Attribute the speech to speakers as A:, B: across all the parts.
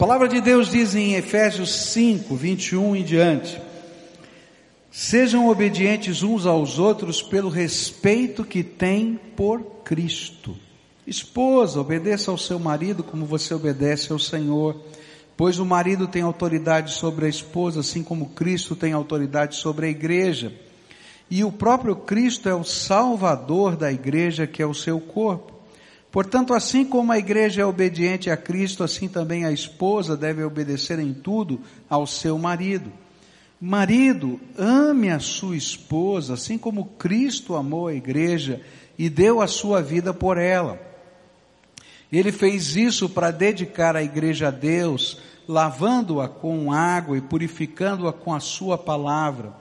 A: palavra de Deus diz em Efésios 5, 21 em diante: Sejam obedientes uns aos outros pelo respeito que têm por Cristo. Esposa, obedeça ao seu marido como você obedece ao Senhor, pois o marido tem autoridade sobre a esposa, assim como Cristo tem autoridade sobre a igreja. E o próprio Cristo é o salvador da igreja, que é o seu corpo. Portanto, assim como a igreja é obediente a Cristo, assim também a esposa deve obedecer em tudo ao seu marido. Marido, ame a sua esposa, assim como Cristo amou a igreja e deu a sua vida por ela. Ele fez isso para dedicar a igreja a Deus, lavando-a com água e purificando-a com a sua palavra.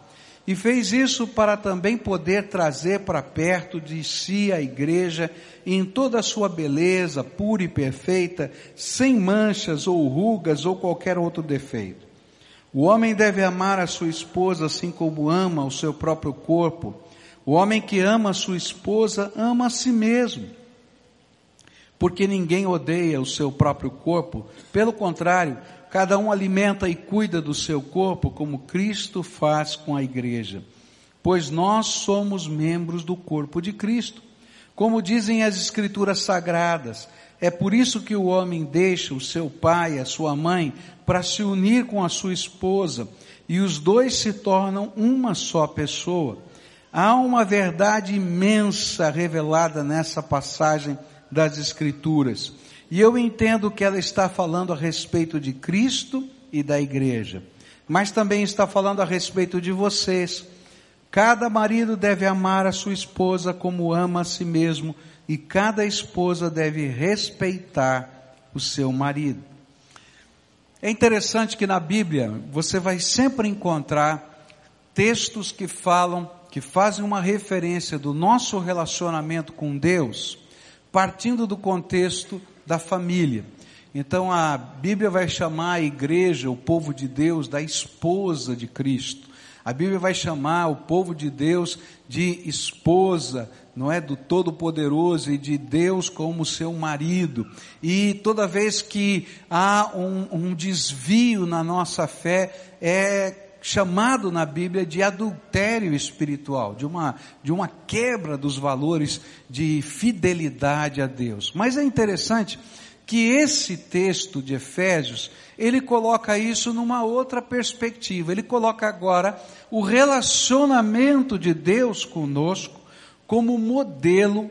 A: E fez isso para também poder trazer para perto de si a igreja em toda a sua beleza, pura e perfeita, sem manchas ou rugas ou qualquer outro defeito. O homem deve amar a sua esposa assim como ama o seu próprio corpo. O homem que ama a sua esposa ama a si mesmo. Porque ninguém odeia o seu próprio corpo, pelo contrário, cada um alimenta e cuida do seu corpo como Cristo faz com a igreja. Pois nós somos membros do corpo de Cristo. Como dizem as escrituras sagradas, é por isso que o homem deixa o seu pai, a sua mãe, para se unir com a sua esposa, e os dois se tornam uma só pessoa. Há uma verdade imensa revelada nessa passagem das Escrituras. E eu entendo que ela está falando a respeito de Cristo e da igreja, mas também está falando a respeito de vocês. Cada marido deve amar a sua esposa como ama a si mesmo, e cada esposa deve respeitar o seu marido. É interessante que na Bíblia você vai sempre encontrar textos que falam, que fazem uma referência do nosso relacionamento com Deus, partindo do contexto da família. Então a Bíblia vai chamar a igreja, o povo de Deus, da esposa de Cristo. A Bíblia vai chamar o povo de Deus de esposa, não é? Do Todo-Poderoso e de Deus como seu marido. E toda vez que há um, um desvio na nossa fé, é chamado na Bíblia de adultério espiritual, de uma, de uma quebra dos valores de fidelidade a Deus. Mas é interessante que esse texto de Efésios, ele coloca isso numa outra perspectiva. Ele coloca agora o relacionamento de Deus conosco como modelo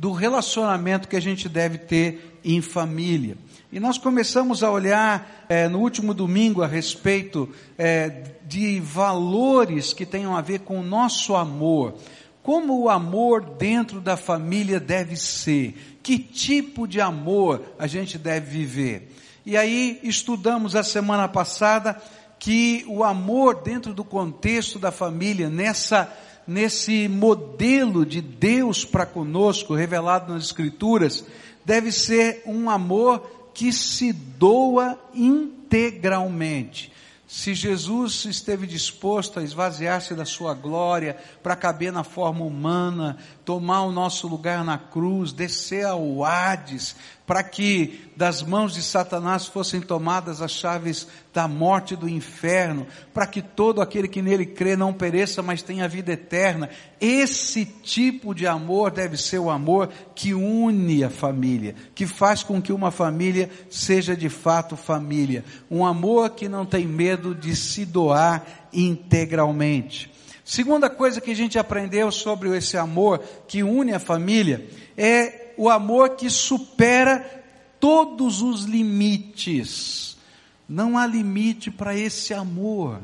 A: do relacionamento que a gente deve ter em família. E nós começamos a olhar é, no último domingo a respeito é, de valores que tenham a ver com o nosso amor. Como o amor dentro da família deve ser? Que tipo de amor a gente deve viver? E aí estudamos a semana passada que o amor dentro do contexto da família, nessa nesse modelo de Deus para conosco revelado nas escrituras, deve ser um amor que se doa integralmente. Se Jesus esteve disposto a esvaziar-se da sua glória para caber na forma humana, tomar o nosso lugar na cruz, descer ao Hades, para que das mãos de Satanás fossem tomadas as chaves da morte e do inferno, para que todo aquele que nele crê não pereça, mas tenha vida eterna. Esse tipo de amor deve ser o amor que une a família, que faz com que uma família seja de fato família. Um amor que não tem medo de se doar integralmente. Segunda coisa que a gente aprendeu sobre esse amor que une a família é o amor que supera todos os limites. Não há limite para esse amor.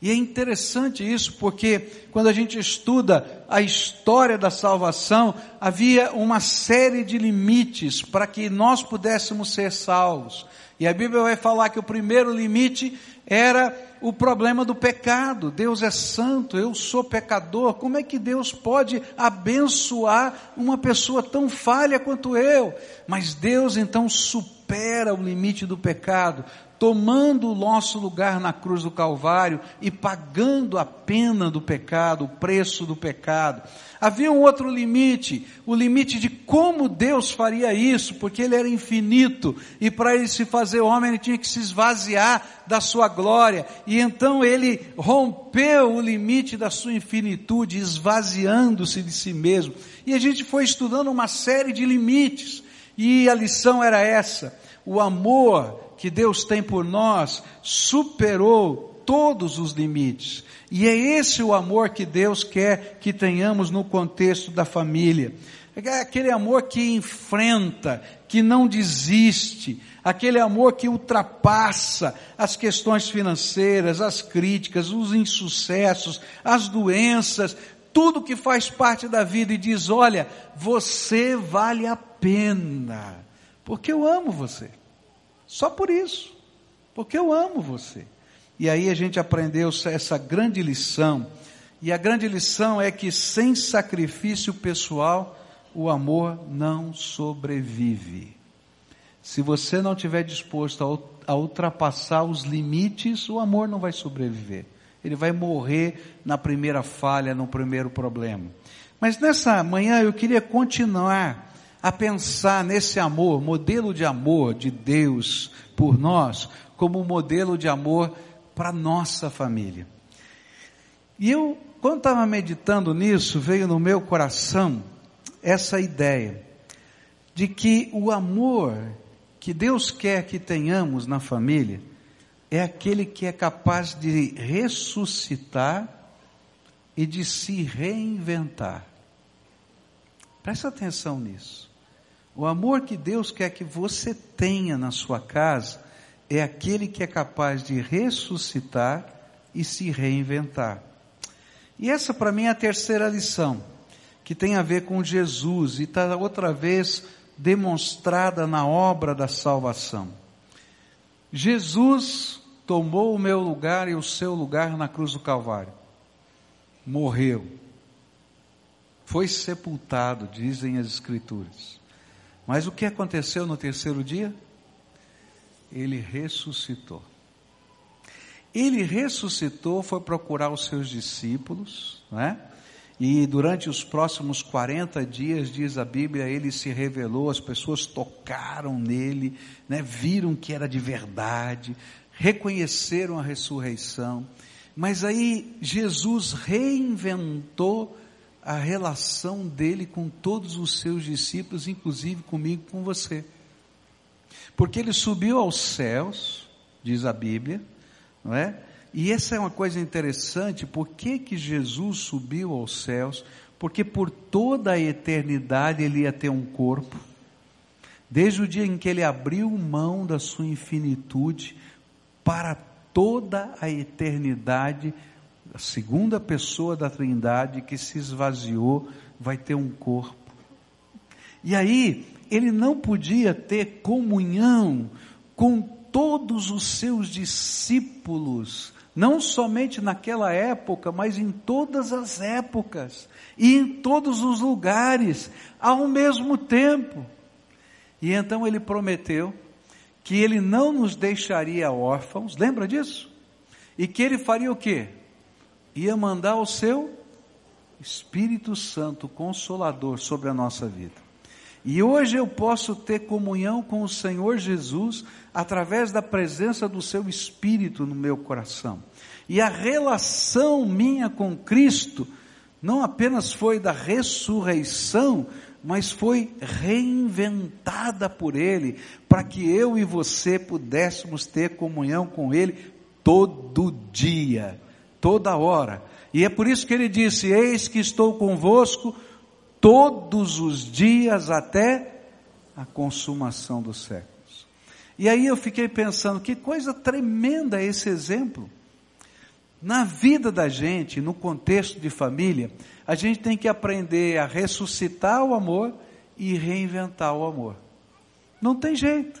A: E é interessante isso porque quando a gente estuda a história da salvação, havia uma série de limites para que nós pudéssemos ser salvos. E a Bíblia vai falar que o primeiro limite era o problema do pecado. Deus é santo, eu sou pecador. Como é que Deus pode abençoar uma pessoa tão falha quanto eu? Mas Deus então supera o limite do pecado, tomando o nosso lugar na cruz do Calvário e pagando a pena do pecado, o preço do pecado. Havia um outro limite, o limite de como Deus faria isso, porque Ele era infinito e para Ele se fazer homem Ele tinha que se esvaziar da sua glória e então Ele rompeu o limite da sua infinitude, esvaziando-se de si mesmo. E a gente foi estudando uma série de limites e a lição era essa: o amor que Deus tem por nós superou todos os limites. E é esse o amor que Deus quer que tenhamos no contexto da família. É aquele amor que enfrenta, que não desiste, aquele amor que ultrapassa as questões financeiras, as críticas, os insucessos, as doenças, tudo que faz parte da vida e diz: olha, você vale a pena, porque eu amo você. Só por isso, porque eu amo você. E aí a gente aprendeu essa grande lição. E a grande lição é que sem sacrifício pessoal, o amor não sobrevive. Se você não estiver disposto a ultrapassar os limites, o amor não vai sobreviver. Ele vai morrer na primeira falha, no primeiro problema. Mas nessa manhã eu queria continuar a pensar nesse amor, modelo de amor de Deus por nós, como modelo de amor para nossa família. E eu, quando estava meditando nisso, veio no meu coração essa ideia de que o amor que Deus quer que tenhamos na família é aquele que é capaz de ressuscitar e de se reinventar. Presta atenção nisso. O amor que Deus quer que você tenha na sua casa é aquele que é capaz de ressuscitar e se reinventar. E essa para mim é a terceira lição, que tem a ver com Jesus e está outra vez demonstrada na obra da salvação. Jesus tomou o meu lugar e o seu lugar na cruz do Calvário. Morreu. Foi sepultado, dizem as Escrituras. Mas o que aconteceu no terceiro dia? Ele ressuscitou. Ele ressuscitou, foi procurar os seus discípulos, né? E durante os próximos 40 dias, diz a Bíblia, ele se revelou, as pessoas tocaram nele, né? viram que era de verdade, reconheceram a ressurreição. Mas aí Jesus reinventou a relação dele com todos os seus discípulos, inclusive comigo, com você. Porque ele subiu aos céus, diz a Bíblia, não é? E essa é uma coisa interessante, por que que Jesus subiu aos céus? Porque por toda a eternidade ele ia ter um corpo. Desde o dia em que ele abriu mão da sua infinitude para toda a eternidade a segunda pessoa da Trindade que se esvaziou vai ter um corpo. E aí, ele não podia ter comunhão com todos os seus discípulos, não somente naquela época, mas em todas as épocas e em todos os lugares, ao mesmo tempo. E então ele prometeu que ele não nos deixaria órfãos, lembra disso? E que ele faria o quê? Ia mandar o seu Espírito Santo Consolador sobre a nossa vida. E hoje eu posso ter comunhão com o Senhor Jesus através da presença do seu Espírito no meu coração. E a relação minha com Cristo não apenas foi da ressurreição, mas foi reinventada por Ele, para que eu e você pudéssemos ter comunhão com Ele todo dia toda hora. E é por isso que ele disse: Eis que estou convosco todos os dias até a consumação dos séculos. E aí eu fiquei pensando: que coisa tremenda esse exemplo. Na vida da gente, no contexto de família, a gente tem que aprender a ressuscitar o amor e reinventar o amor. Não tem jeito.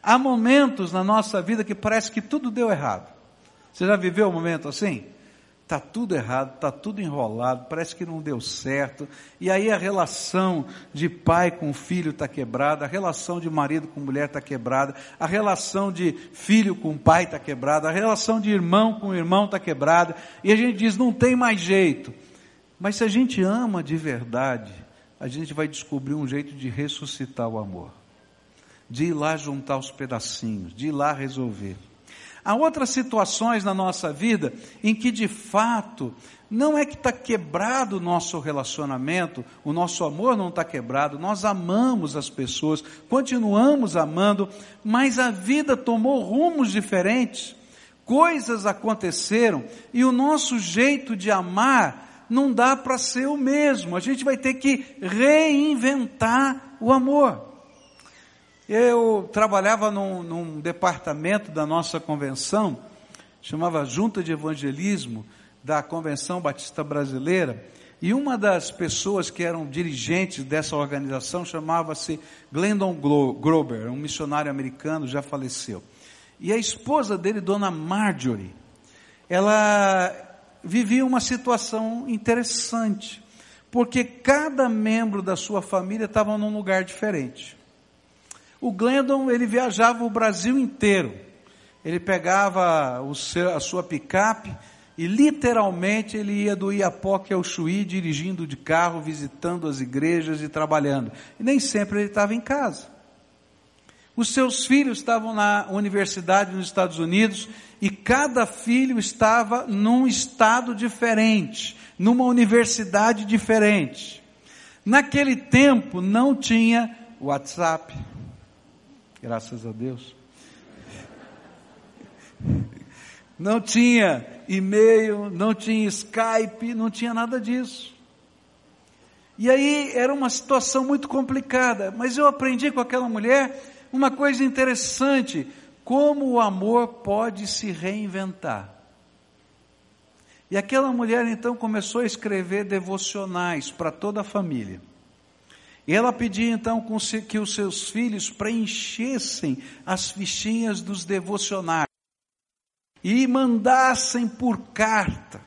A: Há momentos na nossa vida que parece que tudo deu errado. Você já viveu um momento assim? está tudo errado, está tudo enrolado, parece que não deu certo, e aí a relação de pai com filho está quebrada, a relação de marido com mulher está quebrada, a relação de filho com pai está quebrada, a relação de irmão com irmão está quebrada, e a gente diz, não tem mais jeito. Mas se a gente ama de verdade, a gente vai descobrir um jeito de ressuscitar o amor, de ir lá juntar os pedacinhos, de ir lá resolver. Há outras situações na nossa vida em que de fato não é que está quebrado o nosso relacionamento, o nosso amor não está quebrado, nós amamos as pessoas, continuamos amando, mas a vida tomou rumos diferentes, coisas aconteceram e o nosso jeito de amar não dá para ser o mesmo, a gente vai ter que reinventar o amor. Eu trabalhava num, num departamento da nossa convenção, chamava Junta de Evangelismo da Convenção Batista Brasileira, e uma das pessoas que eram dirigentes dessa organização chamava-se Glendon Grober, um missionário americano, já faleceu. E a esposa dele, Dona Marjorie, ela vivia uma situação interessante, porque cada membro da sua família estava num lugar diferente. O Glendon, ele viajava o Brasil inteiro. Ele pegava seu, a sua picape e literalmente ele ia do Iapoque ao Chuí dirigindo de carro, visitando as igrejas e trabalhando. E nem sempre ele estava em casa. Os seus filhos estavam na universidade nos Estados Unidos e cada filho estava num estado diferente, numa universidade diferente. Naquele tempo não tinha WhatsApp, graças a Deus. Não tinha e-mail, não tinha Skype, não tinha nada disso. E aí era uma situação muito complicada, mas eu aprendi com aquela mulher uma coisa interessante: como o amor pode se reinventar. E aquela mulher então começou a escrever devocionais para toda a família. E ela pedia então que os seus filhos preenchessem as fichinhas dos devocionários e mandassem por carta.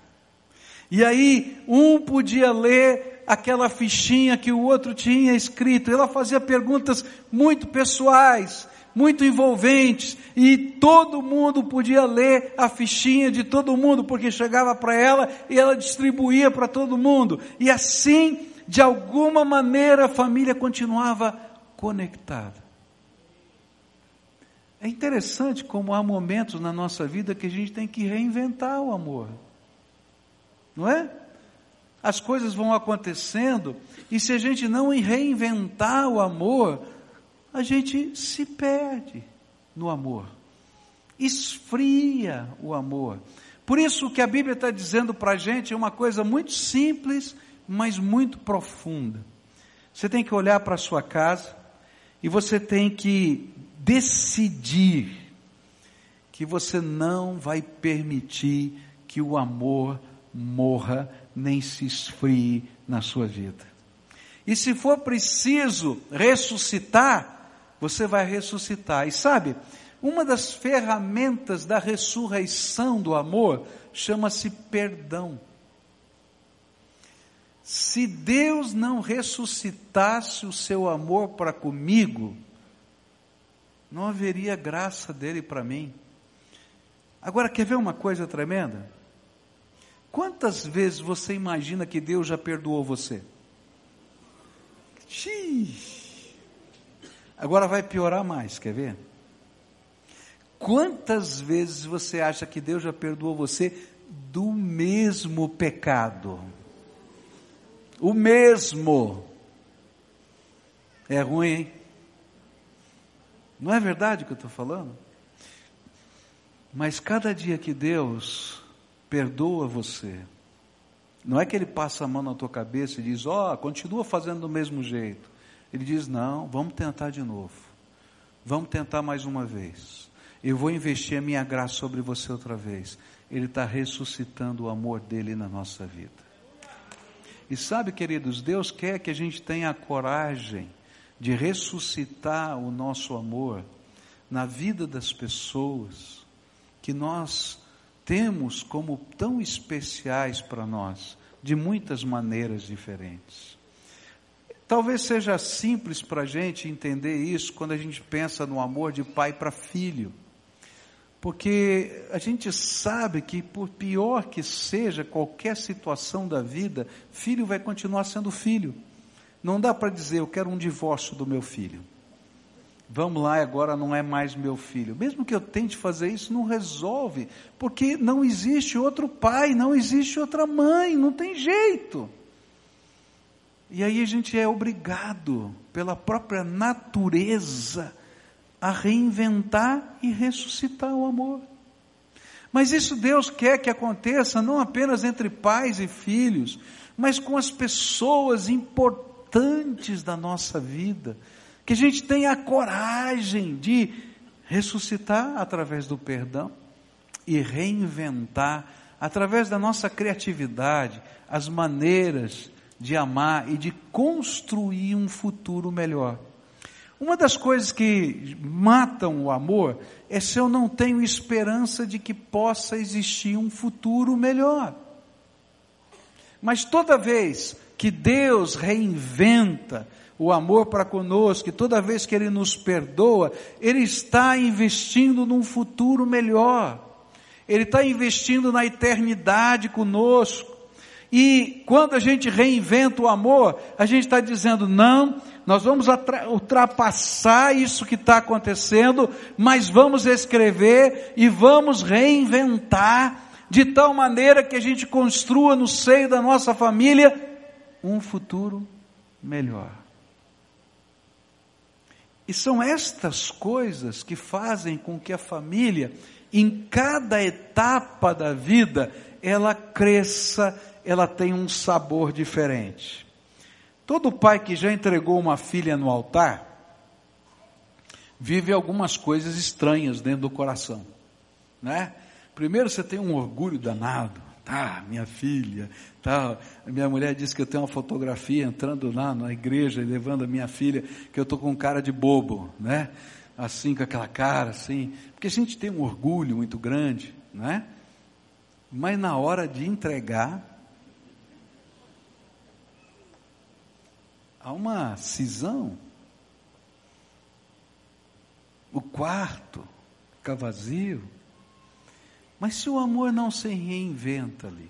A: E aí um podia ler aquela fichinha que o outro tinha escrito. Ela fazia perguntas muito pessoais, muito envolventes, e todo mundo podia ler a fichinha de todo mundo, porque chegava para ela e ela distribuía para todo mundo. E assim de alguma maneira a família continuava conectada. É interessante como há momentos na nossa vida que a gente tem que reinventar o amor. Não é? As coisas vão acontecendo e se a gente não reinventar o amor, a gente se perde no amor. Esfria o amor. Por isso que a Bíblia está dizendo para a gente é uma coisa muito simples mas muito profunda. Você tem que olhar para a sua casa e você tem que decidir que você não vai permitir que o amor morra nem se esfrie na sua vida. E se for preciso ressuscitar, você vai ressuscitar. E sabe, uma das ferramentas da ressurreição do amor chama-se perdão. Se Deus não ressuscitasse o seu amor para comigo, não haveria graça dele para mim. Agora, quer ver uma coisa tremenda? Quantas vezes você imagina que Deus já perdoou você? Xiii. Agora vai piorar mais, quer ver? Quantas vezes você acha que Deus já perdoou você do mesmo pecado? O mesmo. É ruim, hein? Não é verdade o que eu estou falando? Mas cada dia que Deus perdoa você, não é que Ele passa a mão na tua cabeça e diz, ó, oh, continua fazendo do mesmo jeito. Ele diz, não, vamos tentar de novo. Vamos tentar mais uma vez. Eu vou investir a minha graça sobre você outra vez. Ele está ressuscitando o amor dele na nossa vida. E sabe, queridos, Deus quer que a gente tenha a coragem de ressuscitar o nosso amor na vida das pessoas que nós temos como tão especiais para nós, de muitas maneiras diferentes. Talvez seja simples para a gente entender isso quando a gente pensa no amor de pai para filho. Porque a gente sabe que, por pior que seja qualquer situação da vida, filho vai continuar sendo filho. Não dá para dizer, eu quero um divórcio do meu filho. Vamos lá, agora não é mais meu filho. Mesmo que eu tente fazer isso, não resolve, porque não existe outro pai, não existe outra mãe, não tem jeito. E aí a gente é obrigado, pela própria natureza, a reinventar e ressuscitar o amor. Mas isso Deus quer que aconteça não apenas entre pais e filhos, mas com as pessoas importantes da nossa vida que a gente tenha a coragem de ressuscitar através do perdão e reinventar através da nossa criatividade as maneiras de amar e de construir um futuro melhor. Uma das coisas que matam o amor é se eu não tenho esperança de que possa existir um futuro melhor. Mas toda vez que Deus reinventa o amor para conosco, toda vez que Ele nos perdoa, Ele está investindo num futuro melhor, Ele está investindo na eternidade conosco. E quando a gente reinventa o amor, a gente está dizendo, não, nós vamos ultrapassar isso que está acontecendo, mas vamos escrever e vamos reinventar de tal maneira que a gente construa no seio da nossa família um futuro melhor. E são estas coisas que fazem com que a família, em cada etapa da vida, ela cresça, ela tenha um sabor diferente. Todo pai que já entregou uma filha no altar, vive algumas coisas estranhas dentro do coração, né? Primeiro você tem um orgulho danado, tá, minha filha, tal. Minha mulher disse que eu tenho uma fotografia entrando lá na igreja e levando a minha filha, que eu estou com cara de bobo, né? Assim, com aquela cara, assim. Porque a gente tem um orgulho muito grande, né? Mas na hora de entregar, há uma cisão. O quarto fica vazio. Mas se o amor não se reinventa ali,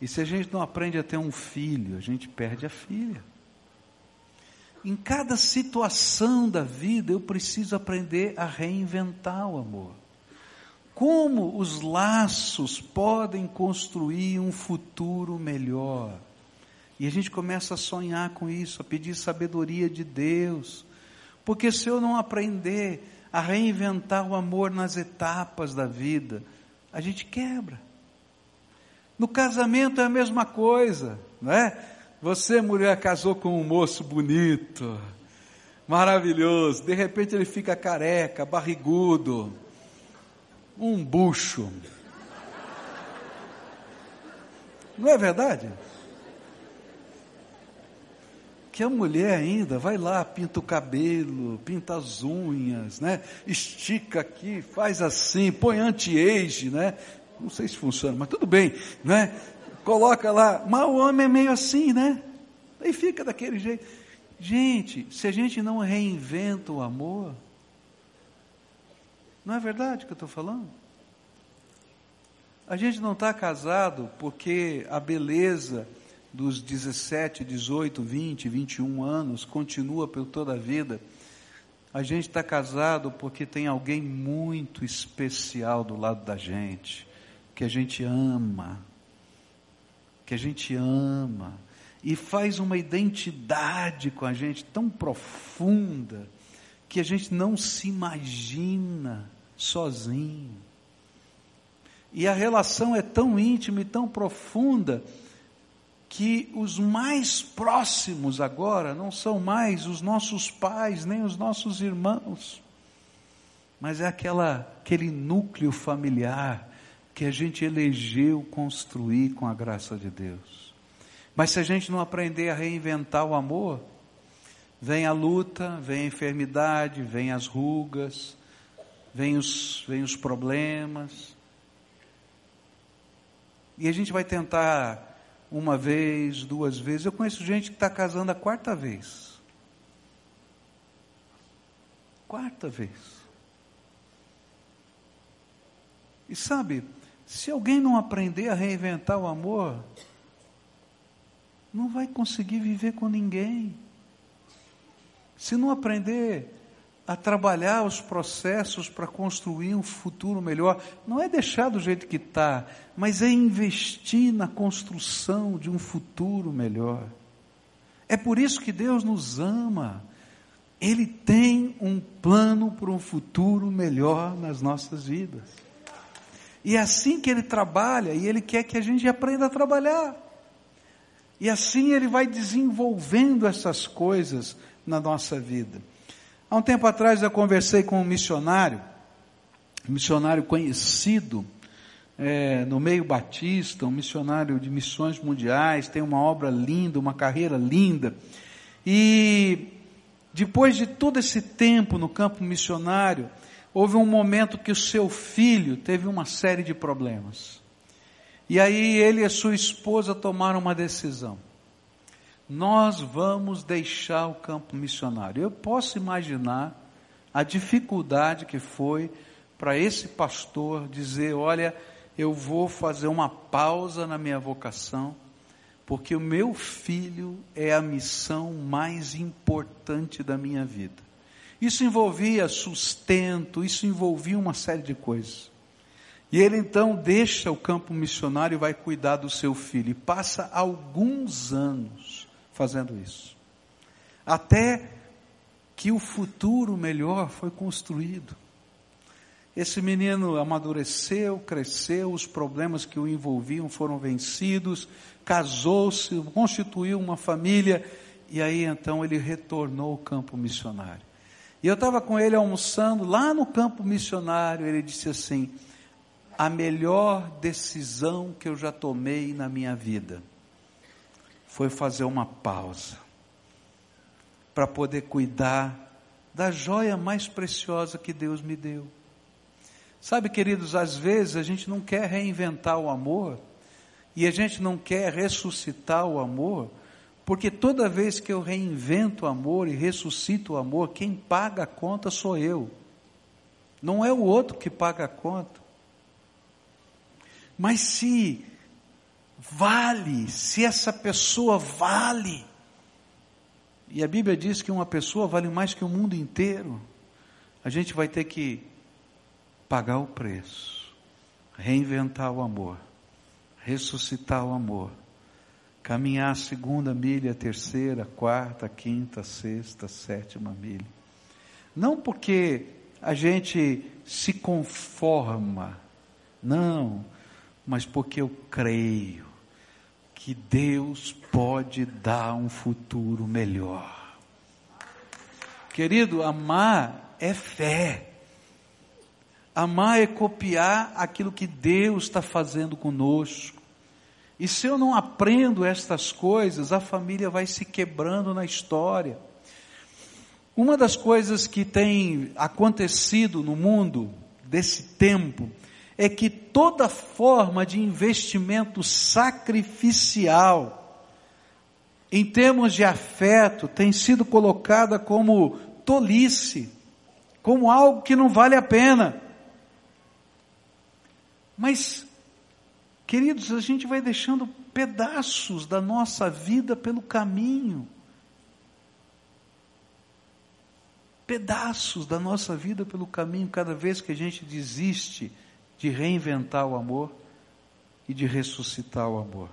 A: e se a gente não aprende a ter um filho, a gente perde a filha. Em cada situação da vida eu preciso aprender a reinventar o amor. Como os laços podem construir um futuro melhor? E a gente começa a sonhar com isso, a pedir sabedoria de Deus. Porque se eu não aprender a reinventar o amor nas etapas da vida, a gente quebra. No casamento é a mesma coisa, não é? Você, mulher, casou com um moço bonito, maravilhoso, de repente ele fica careca, barrigudo, um bucho. Não é verdade? Que a mulher ainda vai lá, pinta o cabelo, pinta as unhas, né? Estica aqui, faz assim, põe anti-age, né? Não sei se funciona, mas tudo bem, né? Coloca lá, mas o homem é meio assim, né? E fica daquele jeito. Gente, se a gente não reinventa o amor, não é verdade que eu estou falando? A gente não está casado porque a beleza dos 17, 18, 20, 21 anos continua por toda a vida. A gente está casado porque tem alguém muito especial do lado da gente que a gente ama, que a gente ama, e faz uma identidade com a gente tão profunda, que a gente não se imagina sozinho. E a relação é tão íntima e tão profunda, que os mais próximos agora não são mais os nossos pais, nem os nossos irmãos, mas é aquela, aquele núcleo familiar que a gente elegeu construir com a graça de Deus. Mas se a gente não aprender a reinventar o amor, vem a luta, vem a enfermidade, vem as rugas, vem os, vem os problemas, E a gente vai tentar uma vez, duas vezes. Eu conheço gente que está casando a quarta vez. Quarta vez. E sabe, se alguém não aprender a reinventar o amor, não vai conseguir viver com ninguém. Se não aprender a trabalhar os processos para construir um futuro melhor, não é deixar do jeito que está, mas é investir na construção de um futuro melhor. É por isso que Deus nos ama. Ele tem um plano para um futuro melhor nas nossas vidas. E é assim que ele trabalha, e ele quer que a gente aprenda a trabalhar. E assim ele vai desenvolvendo essas coisas na nossa vida. Há um tempo atrás eu conversei com um missionário, um missionário conhecido é, no meio batista, um missionário de missões mundiais, tem uma obra linda, uma carreira linda. E depois de todo esse tempo no campo missionário, houve um momento que o seu filho teve uma série de problemas. E aí ele e a sua esposa tomaram uma decisão. Nós vamos deixar o campo missionário. Eu posso imaginar a dificuldade que foi para esse pastor dizer: olha, eu vou fazer uma pausa na minha vocação, porque o meu filho é a missão mais importante da minha vida. Isso envolvia sustento, isso envolvia uma série de coisas. E ele então deixa o campo missionário e vai cuidar do seu filho. E passa alguns anos fazendo isso. Até que o futuro melhor foi construído. Esse menino amadureceu, cresceu, os problemas que o envolviam foram vencidos, casou-se, constituiu uma família, e aí então ele retornou ao campo missionário. E eu estava com ele almoçando lá no campo missionário. Ele disse assim: a melhor decisão que eu já tomei na minha vida foi fazer uma pausa para poder cuidar da joia mais preciosa que Deus me deu. Sabe, queridos, às vezes a gente não quer reinventar o amor e a gente não quer ressuscitar o amor porque toda vez que eu reinvento o amor e ressuscito o amor, quem paga a conta sou eu. Não é o outro que paga a conta. Mas se vale, se essa pessoa vale, e a Bíblia diz que uma pessoa vale mais que o mundo inteiro, a gente vai ter que pagar o preço, reinventar o amor, ressuscitar o amor caminhar a segunda milha, a terceira, a quarta, a quinta, a sexta, a sétima milha. Não porque a gente se conforma, não, mas porque eu creio que Deus pode dar um futuro melhor. Querido, amar é fé. Amar é copiar aquilo que Deus está fazendo conosco. E se eu não aprendo estas coisas, a família vai se quebrando na história. Uma das coisas que tem acontecido no mundo desse tempo é que toda forma de investimento sacrificial em termos de afeto tem sido colocada como tolice, como algo que não vale a pena. Mas Queridos, a gente vai deixando pedaços da nossa vida pelo caminho. Pedaços da nossa vida pelo caminho, cada vez que a gente desiste de reinventar o amor e de ressuscitar o amor.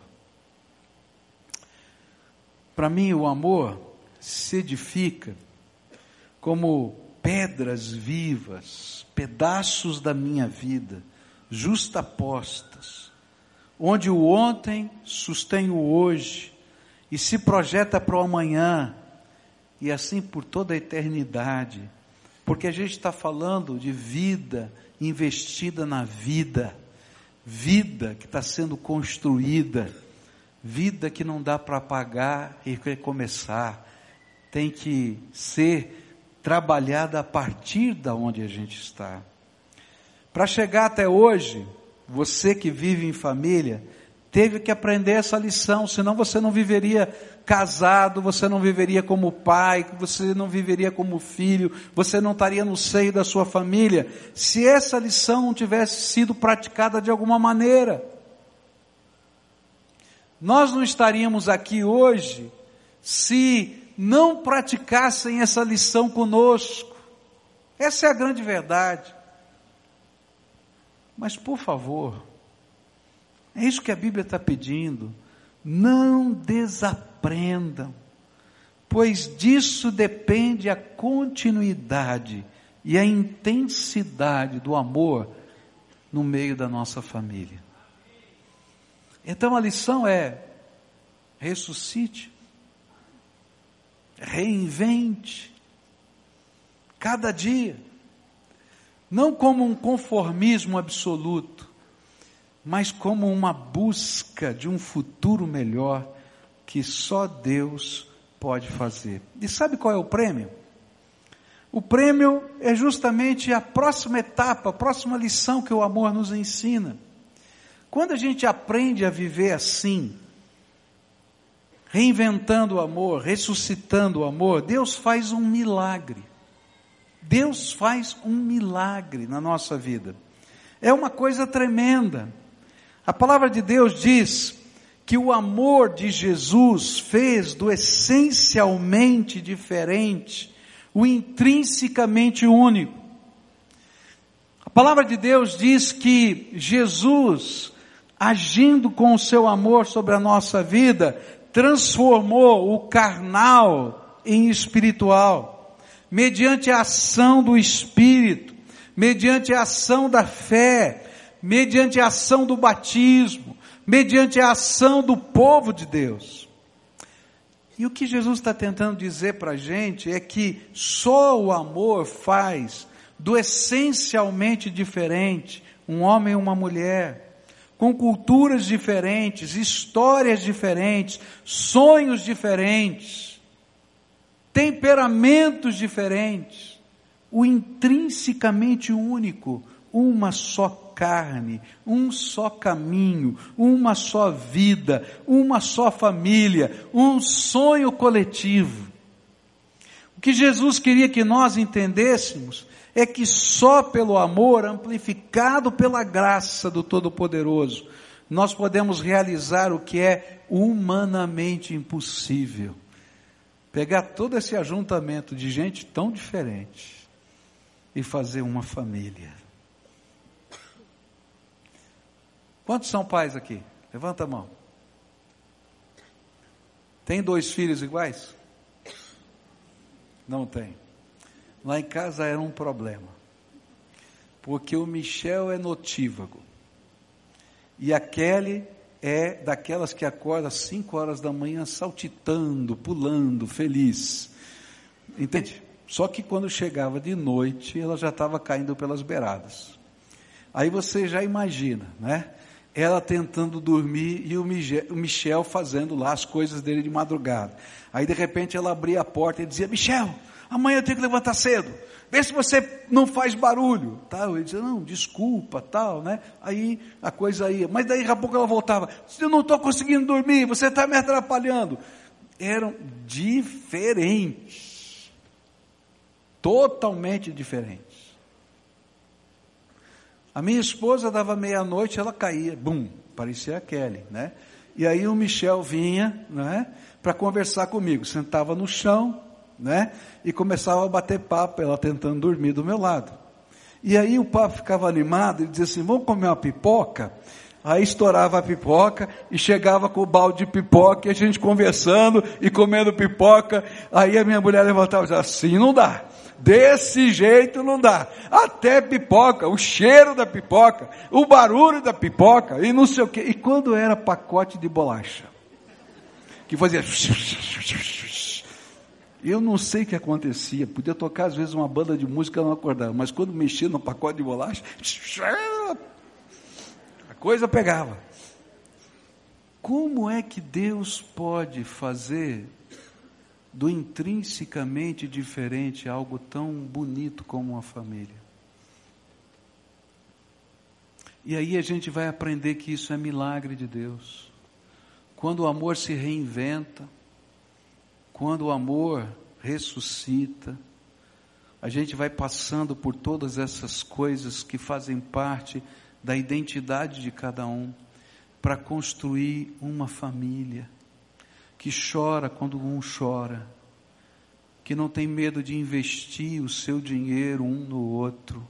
A: Para mim, o amor se edifica como pedras vivas, pedaços da minha vida, justapostas onde o ontem sustém o hoje e se projeta para o amanhã, e assim por toda a eternidade, porque a gente está falando de vida investida na vida, vida que está sendo construída, vida que não dá para apagar e recomeçar, tem que ser trabalhada a partir da onde a gente está. Para chegar até hoje, você que vive em família teve que aprender essa lição, senão você não viveria casado, você não viveria como pai, você não viveria como filho, você não estaria no seio da sua família, se essa lição não tivesse sido praticada de alguma maneira. Nós não estaríamos aqui hoje se não praticassem essa lição conosco. Essa é a grande verdade. Mas, por favor, é isso que a Bíblia está pedindo. Não desaprendam, pois disso depende a continuidade e a intensidade do amor no meio da nossa família. Então a lição é: ressuscite, reinvente, cada dia, não como um conformismo absoluto, mas como uma busca de um futuro melhor que só Deus pode fazer. E sabe qual é o prêmio? O prêmio é justamente a próxima etapa, a próxima lição que o amor nos ensina. Quando a gente aprende a viver assim, reinventando o amor, ressuscitando o amor, Deus faz um milagre. Deus faz um milagre na nossa vida. É uma coisa tremenda. A palavra de Deus diz que o amor de Jesus fez do essencialmente diferente o intrinsecamente único. A palavra de Deus diz que Jesus, agindo com o seu amor sobre a nossa vida, transformou o carnal em espiritual, mediante a ação do Espírito, mediante a ação da fé, mediante a ação do batismo, mediante a ação do povo de Deus. E o que Jesus está tentando dizer para a gente é que só o amor faz do essencialmente diferente um homem e uma mulher, com culturas diferentes, histórias diferentes, sonhos diferentes, temperamentos diferentes, o intrinsecamente único, uma só carne, um só caminho, uma só vida, uma só família, um sonho coletivo. O que Jesus queria que nós entendêssemos é que só pelo amor, amplificado pela graça do Todo-Poderoso, nós podemos realizar o que é humanamente impossível. Pegar todo esse ajuntamento de gente tão diferente e fazer uma família. Quantos são pais aqui? Levanta a mão. Tem dois filhos iguais? Não tem. Lá em casa era um problema. Porque o Michel é notívago. E a Kelly é daquelas que acorda às 5 horas da manhã saltitando, pulando, feliz. Entende? Só que quando chegava de noite, ela já estava caindo pelas beiradas. Aí você já imagina, né? Ela tentando dormir e o Michel fazendo lá as coisas dele de madrugada. Aí de repente ela abria a porta e dizia: Michel, amanhã eu tenho que levantar cedo. Vê se você não faz barulho. Tal. Ele dizia, não, desculpa, tal, né? Aí a coisa ia. Mas daí daqui a pouco ela voltava. Eu não estou conseguindo dormir, você está me atrapalhando. Eram diferentes. Totalmente diferentes. A minha esposa dava meia-noite, ela caía, bum, parecia a Kelly, né? E aí o Michel vinha, né, para conversar comigo, sentava no chão, né, e começava a bater papo, ela tentando dormir do meu lado. E aí o papo ficava animado, ele dizia assim: "Vamos comer uma pipoca?" Aí estourava a pipoca e chegava com o balde de pipoca e a gente conversando e comendo pipoca. Aí a minha mulher levantava e dizia: assim não dá. Desse jeito não dá. Até pipoca, o cheiro da pipoca, o barulho da pipoca e não sei o quê. E quando era pacote de bolacha, que fazia. Eu não sei o que acontecia. Podia tocar às vezes uma banda de música e não acordava, mas quando mexia no pacote de bolacha, a coisa pegava. Como é que Deus pode fazer do intrinsecamente diferente algo tão bonito como uma família. E aí a gente vai aprender que isso é milagre de Deus. Quando o amor se reinventa, quando o amor ressuscita, a gente vai passando por todas essas coisas que fazem parte da identidade de cada um para construir uma família que chora quando um chora, que não tem medo de investir o seu dinheiro um no outro,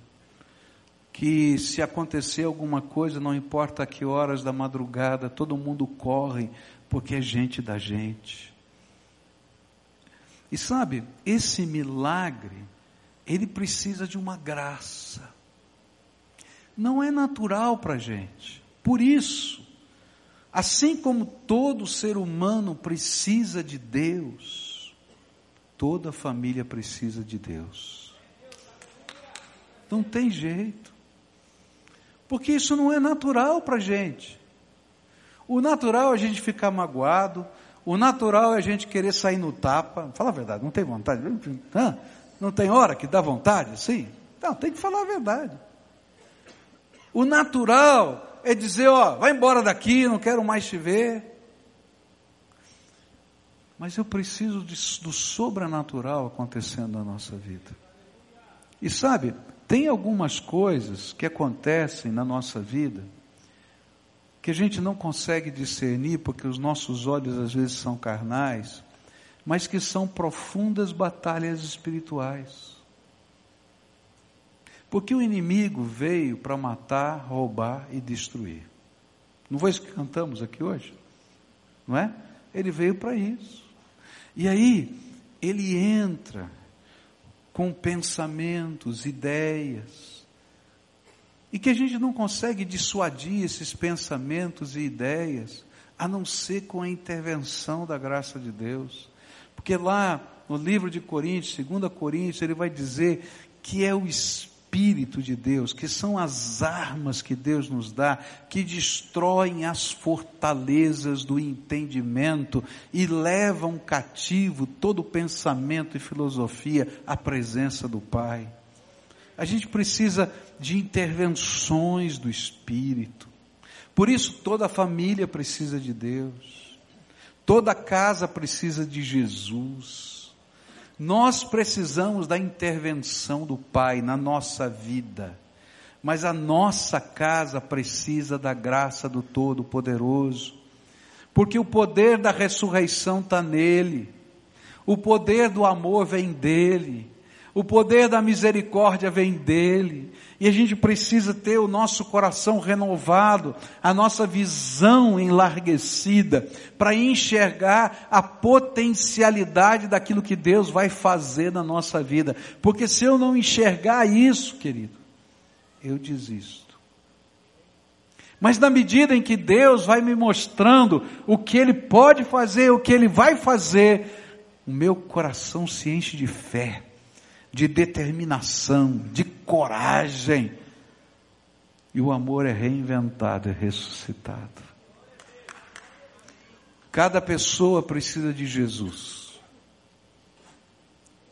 A: que se acontecer alguma coisa, não importa a que horas da madrugada, todo mundo corre porque é gente da gente. E sabe, esse milagre, ele precisa de uma graça. Não é natural para a gente. Por isso, assim como todo ser humano precisa de Deus, toda família precisa de Deus. Não tem jeito. Porque isso não é natural para a gente. O natural é a gente ficar magoado, o natural é a gente querer sair no tapa. Fala a verdade, não tem vontade. Não tem hora que dá vontade, sim? Não, tem que falar a verdade. O natural é dizer, ó, vai embora daqui, não quero mais te ver. Mas eu preciso de, do sobrenatural acontecendo na nossa vida. E sabe, tem algumas coisas que acontecem na nossa vida que a gente não consegue discernir porque os nossos olhos às vezes são carnais, mas que são profundas batalhas espirituais. Porque o inimigo veio para matar, roubar e destruir. Não foi isso que cantamos aqui hoje? Não é? Ele veio para isso. E aí, ele entra com pensamentos, ideias, e que a gente não consegue dissuadir esses pensamentos e ideias, a não ser com a intervenção da graça de Deus. Porque lá no livro de Coríntios, 2 Coríntios, ele vai dizer que é o Espírito de Deus, que são as armas que Deus nos dá, que destroem as fortalezas do entendimento e levam cativo todo pensamento e filosofia à presença do Pai. A gente precisa de intervenções do Espírito. Por isso toda família precisa de Deus. Toda casa precisa de Jesus. Nós precisamos da intervenção do Pai na nossa vida. Mas a nossa casa precisa da graça do Todo-Poderoso. Porque o poder da ressurreição está nele. O poder do amor vem dele. O poder da misericórdia vem dele. E a gente precisa ter o nosso coração renovado, a nossa visão enlarguecida, para enxergar a potencialidade daquilo que Deus vai fazer na nossa vida. Porque se eu não enxergar isso, querido, eu desisto. Mas na medida em que Deus vai me mostrando o que Ele pode fazer, o que Ele vai fazer, o meu coração se enche de fé de determinação, de coragem. E o amor é reinventado, é ressuscitado. Cada pessoa precisa de Jesus.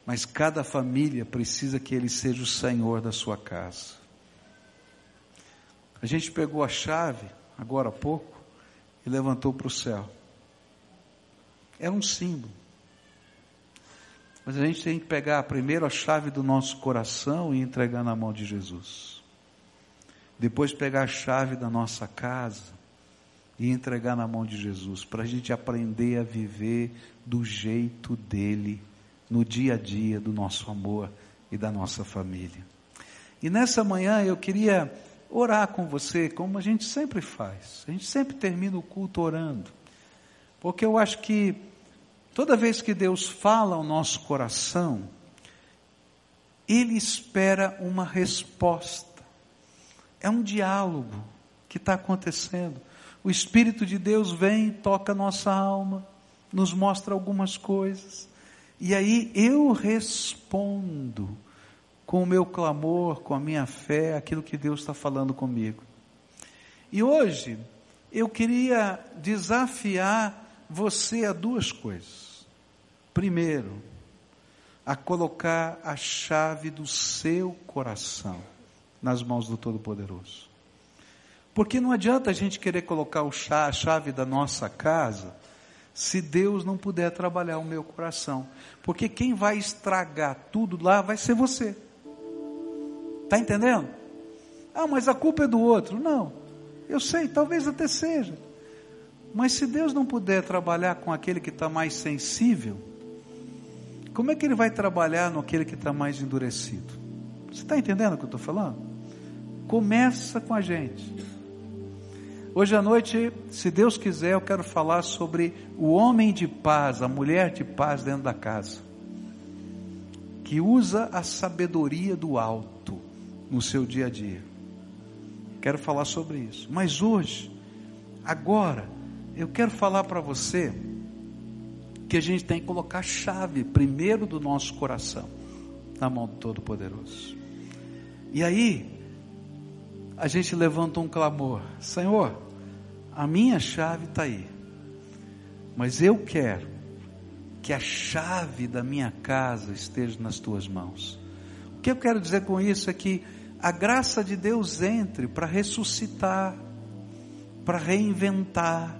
A: Mas cada família precisa que Ele seja o Senhor da sua casa. A gente pegou a chave, agora há pouco, e levantou para o céu. Era um símbolo. Mas a gente tem que pegar primeiro a chave do nosso coração e entregar na mão de Jesus. Depois pegar a chave da nossa casa e entregar na mão de Jesus, para a gente aprender a viver do jeito dele, no dia a dia do nosso amor e da nossa família. E nessa manhã eu queria orar com você, como a gente sempre faz. A gente sempre termina o culto orando. Porque eu acho que Toda vez que Deus fala ao nosso coração, Ele espera uma resposta. É um diálogo que está acontecendo. O Espírito de Deus vem, toca nossa alma, nos mostra algumas coisas. E aí eu respondo com o meu clamor, com a minha fé, aquilo que Deus está falando comigo. E hoje eu queria desafiar você a duas coisas. Primeiro, a colocar a chave do seu coração nas mãos do Todo-Poderoso. Porque não adianta a gente querer colocar a chave da nossa casa se Deus não puder trabalhar o meu coração. Porque quem vai estragar tudo lá vai ser você. Está entendendo? Ah, mas a culpa é do outro. Não, eu sei, talvez até seja. Mas se Deus não puder trabalhar com aquele que está mais sensível, como é que Ele vai trabalhar no aquele que está mais endurecido? Você está entendendo o que eu estou falando? Começa com a gente. Hoje à noite, se Deus quiser, eu quero falar sobre o homem de paz, a mulher de paz dentro da casa, que usa a sabedoria do alto no seu dia a dia. Quero falar sobre isso. Mas hoje, agora, eu quero falar para você que a gente tem que colocar a chave primeiro do nosso coração na mão do Todo-Poderoso. E aí, a gente levanta um clamor: Senhor, a minha chave está aí. Mas eu quero que a chave da minha casa esteja nas tuas mãos. O que eu quero dizer com isso é que a graça de Deus entre para ressuscitar, para reinventar,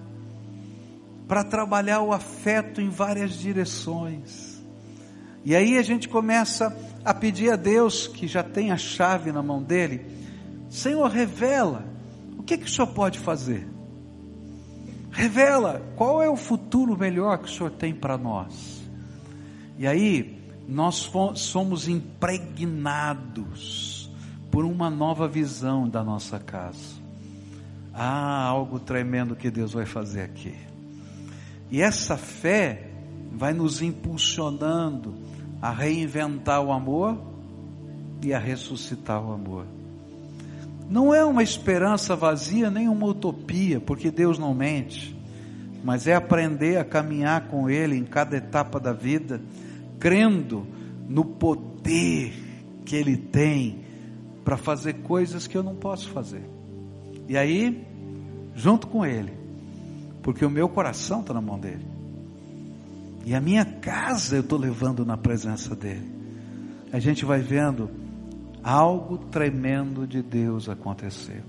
A: para trabalhar o afeto em várias direções. E aí a gente começa a pedir a Deus, que já tem a chave na mão dele, Senhor, revela, o que, que o Senhor pode fazer? Revela qual é o futuro melhor que o Senhor tem para nós. E aí, nós somos impregnados por uma nova visão da nossa casa. Ah, algo tremendo que Deus vai fazer aqui. E essa fé vai nos impulsionando a reinventar o amor e a ressuscitar o amor. Não é uma esperança vazia, nem uma utopia, porque Deus não mente, mas é aprender a caminhar com Ele em cada etapa da vida, crendo no poder que Ele tem para fazer coisas que eu não posso fazer. E aí, junto com Ele, porque o meu coração está na mão dele, e a minha casa eu estou levando na presença dele, a gente vai vendo algo tremendo de Deus acontecer.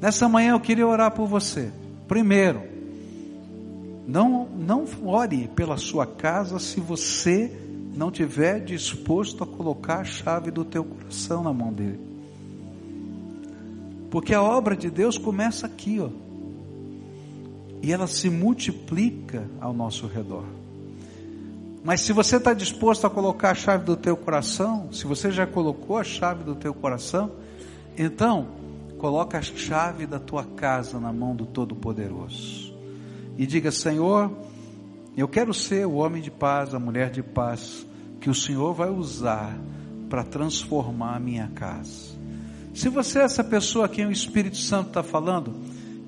A: Nessa manhã eu queria orar por você. Primeiro, não, não ore pela sua casa se você não tiver disposto a colocar a chave do teu coração na mão dele. Porque a obra de Deus começa aqui, ó. E ela se multiplica ao nosso redor. Mas se você está disposto a colocar a chave do teu coração, se você já colocou a chave do teu coração, então coloca a chave da tua casa na mão do Todo-Poderoso. E diga, Senhor, eu quero ser o homem de paz, a mulher de paz, que o Senhor vai usar para transformar a minha casa. Se você é essa pessoa a quem o Espírito Santo está falando,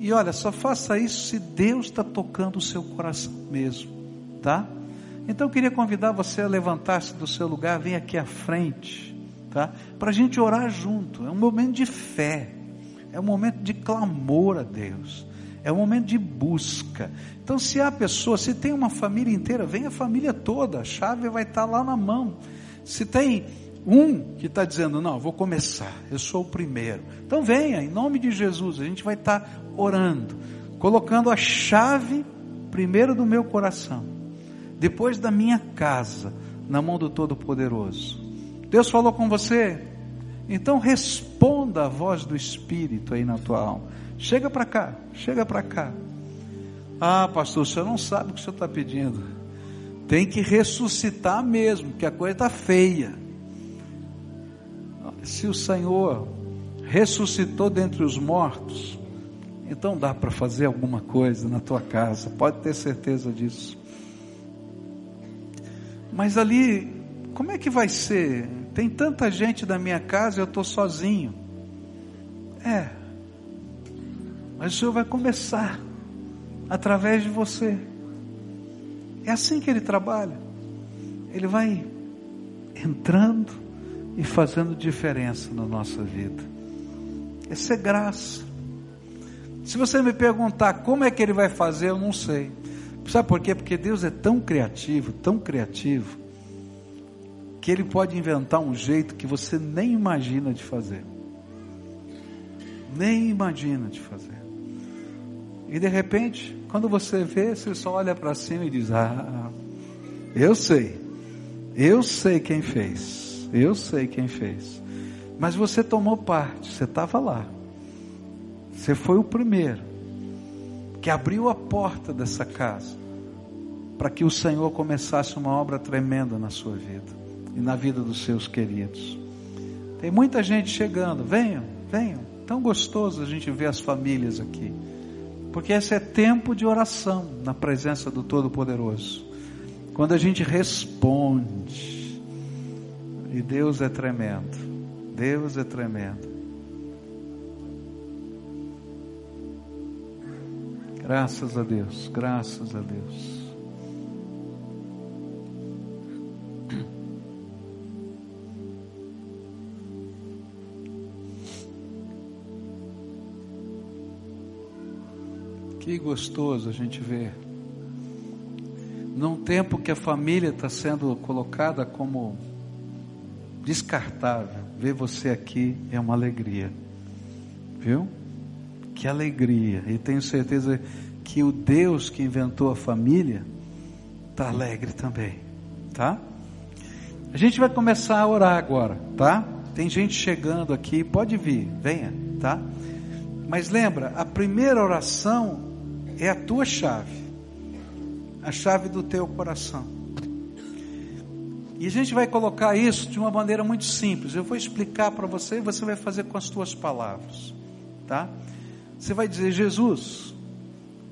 A: e olha, só faça isso se Deus está tocando o seu coração mesmo, tá? Então eu queria convidar você a levantar-se do seu lugar, vem aqui à frente, tá? Para a gente orar junto. É um momento de fé, é um momento de clamor a Deus, é um momento de busca. Então, se há pessoa, se tem uma família inteira, vem a família toda, a chave vai estar lá na mão. Se tem um que está dizendo, não, vou começar, eu sou o primeiro. Então venha, em nome de Jesus, a gente vai estar orando, colocando a chave primeiro do meu coração depois da minha casa, na mão do Todo-Poderoso. Deus falou com você? Então responda a voz do Espírito aí na tua alma. Chega para cá, chega para cá. Ah, pastor, o senhor não sabe o que o senhor está pedindo. Tem que ressuscitar mesmo, que a coisa está feia. Se o Senhor ressuscitou dentre os mortos, então dá para fazer alguma coisa na tua casa, pode ter certeza disso. Mas ali, como é que vai ser? Tem tanta gente da minha casa e eu estou sozinho. É, mas o Senhor vai começar através de você. É assim que Ele trabalha. Ele vai entrando e fazendo diferença na nossa vida. Essa é graça. Se você me perguntar como é que Ele vai fazer, eu não sei. Sabe por quê? Porque Deus é tão criativo, tão criativo, que Ele pode inventar um jeito que você nem imagina de fazer. Nem imagina de fazer. E de repente, quando você vê, você só olha para cima e diz: Ah, eu sei, eu sei quem fez, eu sei quem fez. Mas você tomou parte, você estava lá. Você foi o primeiro que abriu a porta dessa casa para que o Senhor começasse uma obra tremenda na sua vida e na vida dos seus queridos. Tem muita gente chegando, venham, venham. Tão gostoso a gente ver as famílias aqui. Porque esse é tempo de oração na presença do Todo-Poderoso. Quando a gente responde, e Deus é tremendo. Deus é tremendo. Graças a Deus, graças a Deus. Que gostoso a gente ver. Num tempo que a família está sendo colocada como descartável, ver você aqui é uma alegria. Viu? Que alegria. E tenho certeza que o Deus que inventou a família está alegre também. Tá? A gente vai começar a orar agora, tá? Tem gente chegando aqui, pode vir, venha, tá? Mas lembra, a primeira oração é a tua chave. A chave do teu coração. E a gente vai colocar isso de uma maneira muito simples. Eu vou explicar para você e você vai fazer com as tuas palavras, tá? Você vai dizer: Jesus,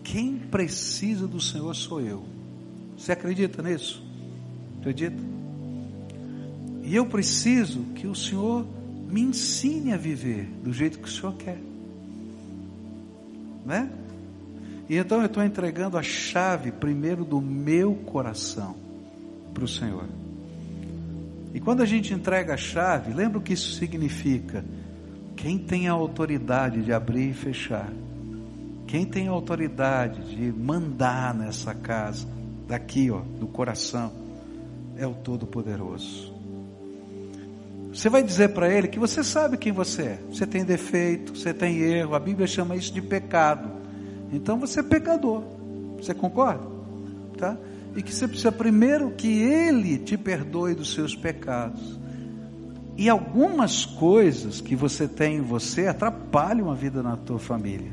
A: quem precisa do Senhor sou eu. Você acredita nisso? Acredita? E eu preciso que o Senhor me ensine a viver do jeito que o Senhor quer, né? E então eu estou entregando a chave primeiro do meu coração para o Senhor. E quando a gente entrega a chave, lembra o que isso significa? Quem tem a autoridade de abrir e fechar? Quem tem a autoridade de mandar nessa casa, daqui, ó, do coração, é o Todo-Poderoso. Você vai dizer para ele que você sabe quem você é. Você tem defeito, você tem erro. A Bíblia chama isso de pecado. Então você é pecador. Você concorda? Tá? E que você precisa primeiro que Ele te perdoe dos seus pecados. E algumas coisas que você tem em você atrapalham a vida na tua família.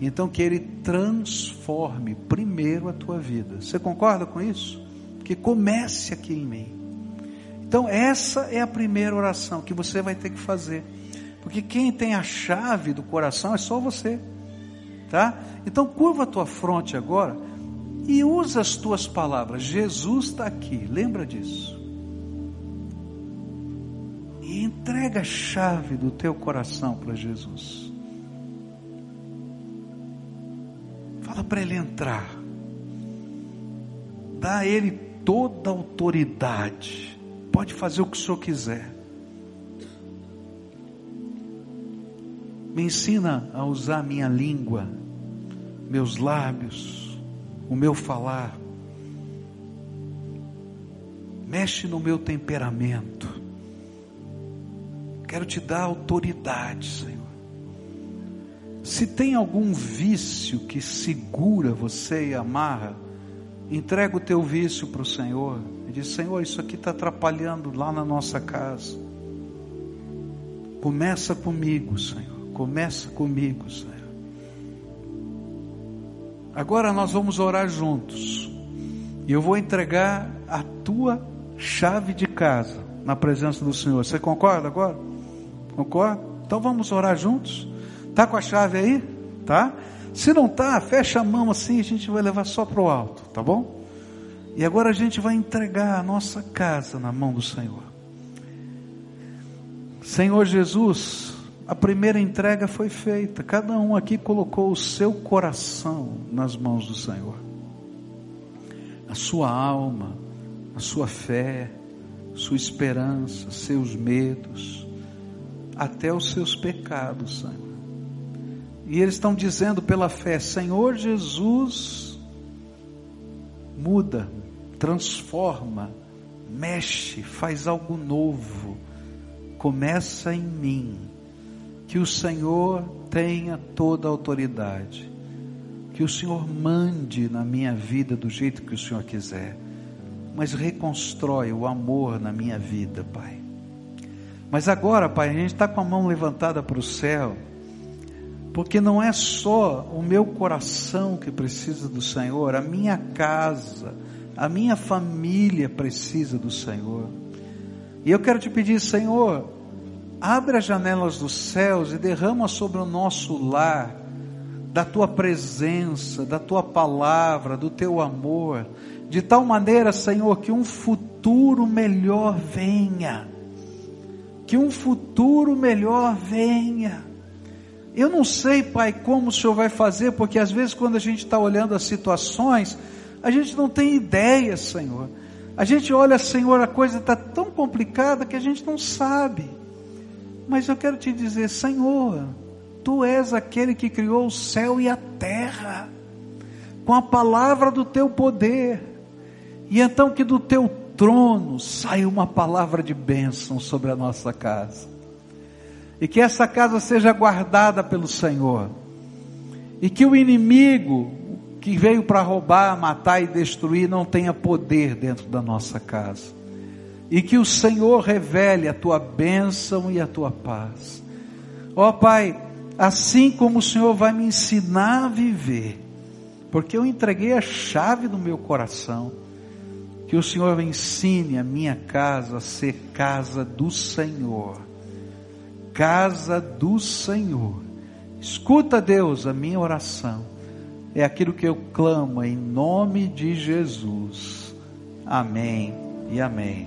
A: Então que Ele transforme primeiro a tua vida. Você concorda com isso? Que comece aqui em mim. Então essa é a primeira oração que você vai ter que fazer. Porque quem tem a chave do coração é só você. Tá? Então curva a tua fronte agora e usa as tuas palavras. Jesus está aqui, lembra disso. E entrega a chave do teu coração para Jesus. Fala para ele entrar. Dá a ele toda a autoridade. Pode fazer o que o Senhor quiser. Me ensina a usar minha língua, meus lábios o meu falar, mexe no meu temperamento. Quero te dar autoridade, Senhor. Se tem algum vício que segura você e amarra, entrega o teu vício para o Senhor e diz: Senhor, isso aqui está atrapalhando lá na nossa casa. Começa comigo, Senhor. Começa comigo, Senhor. Agora nós vamos orar juntos. E eu vou entregar a tua chave de casa na presença do Senhor. Você concorda agora? Concorda? Então vamos orar juntos? Tá com a chave aí? Tá? Se não tá, fecha a mão assim, a gente vai levar só para o alto, tá bom? E agora a gente vai entregar a nossa casa na mão do Senhor. Senhor Jesus, a primeira entrega foi feita, cada um aqui colocou o seu coração nas mãos do Senhor, a sua alma, a sua fé, sua esperança, seus medos, até os seus pecados, Senhor. E eles estão dizendo pela fé: Senhor Jesus, muda, transforma, mexe, faz algo novo, começa em mim que o Senhor tenha toda a autoridade, que o Senhor mande na minha vida do jeito que o Senhor quiser, mas reconstrói o amor na minha vida, Pai. Mas agora, Pai, a gente está com a mão levantada para o céu, porque não é só o meu coração que precisa do Senhor, a minha casa, a minha família precisa do Senhor. E eu quero te pedir, Senhor, abre as janelas dos céus e derrama sobre o nosso lar da tua presença, da tua palavra, do teu amor, de tal maneira, Senhor, que um futuro melhor venha. Que um futuro melhor venha. Eu não sei, Pai, como o Senhor vai fazer, porque às vezes quando a gente está olhando as situações, a gente não tem ideia, Senhor. A gente olha, Senhor, a coisa está tão complicada que a gente não sabe. Mas eu quero te dizer, Senhor, Tu és aquele que criou o céu e a terra, com a palavra do Teu poder. E então que do Teu trono saia uma palavra de bênção sobre a nossa casa. E que essa casa seja guardada pelo Senhor. E que o inimigo, que veio para roubar, matar e destruir não tenha poder dentro da nossa casa. E que o Senhor revele a tua bênção e a tua paz. Ó oh, Pai, assim como o Senhor vai me ensinar a viver, porque eu entreguei a chave do meu coração, que o Senhor ensine a minha casa a ser casa do Senhor. Casa do Senhor. Escuta, Deus, a minha oração é aquilo que eu clamo em nome de Jesus. Amém e amém.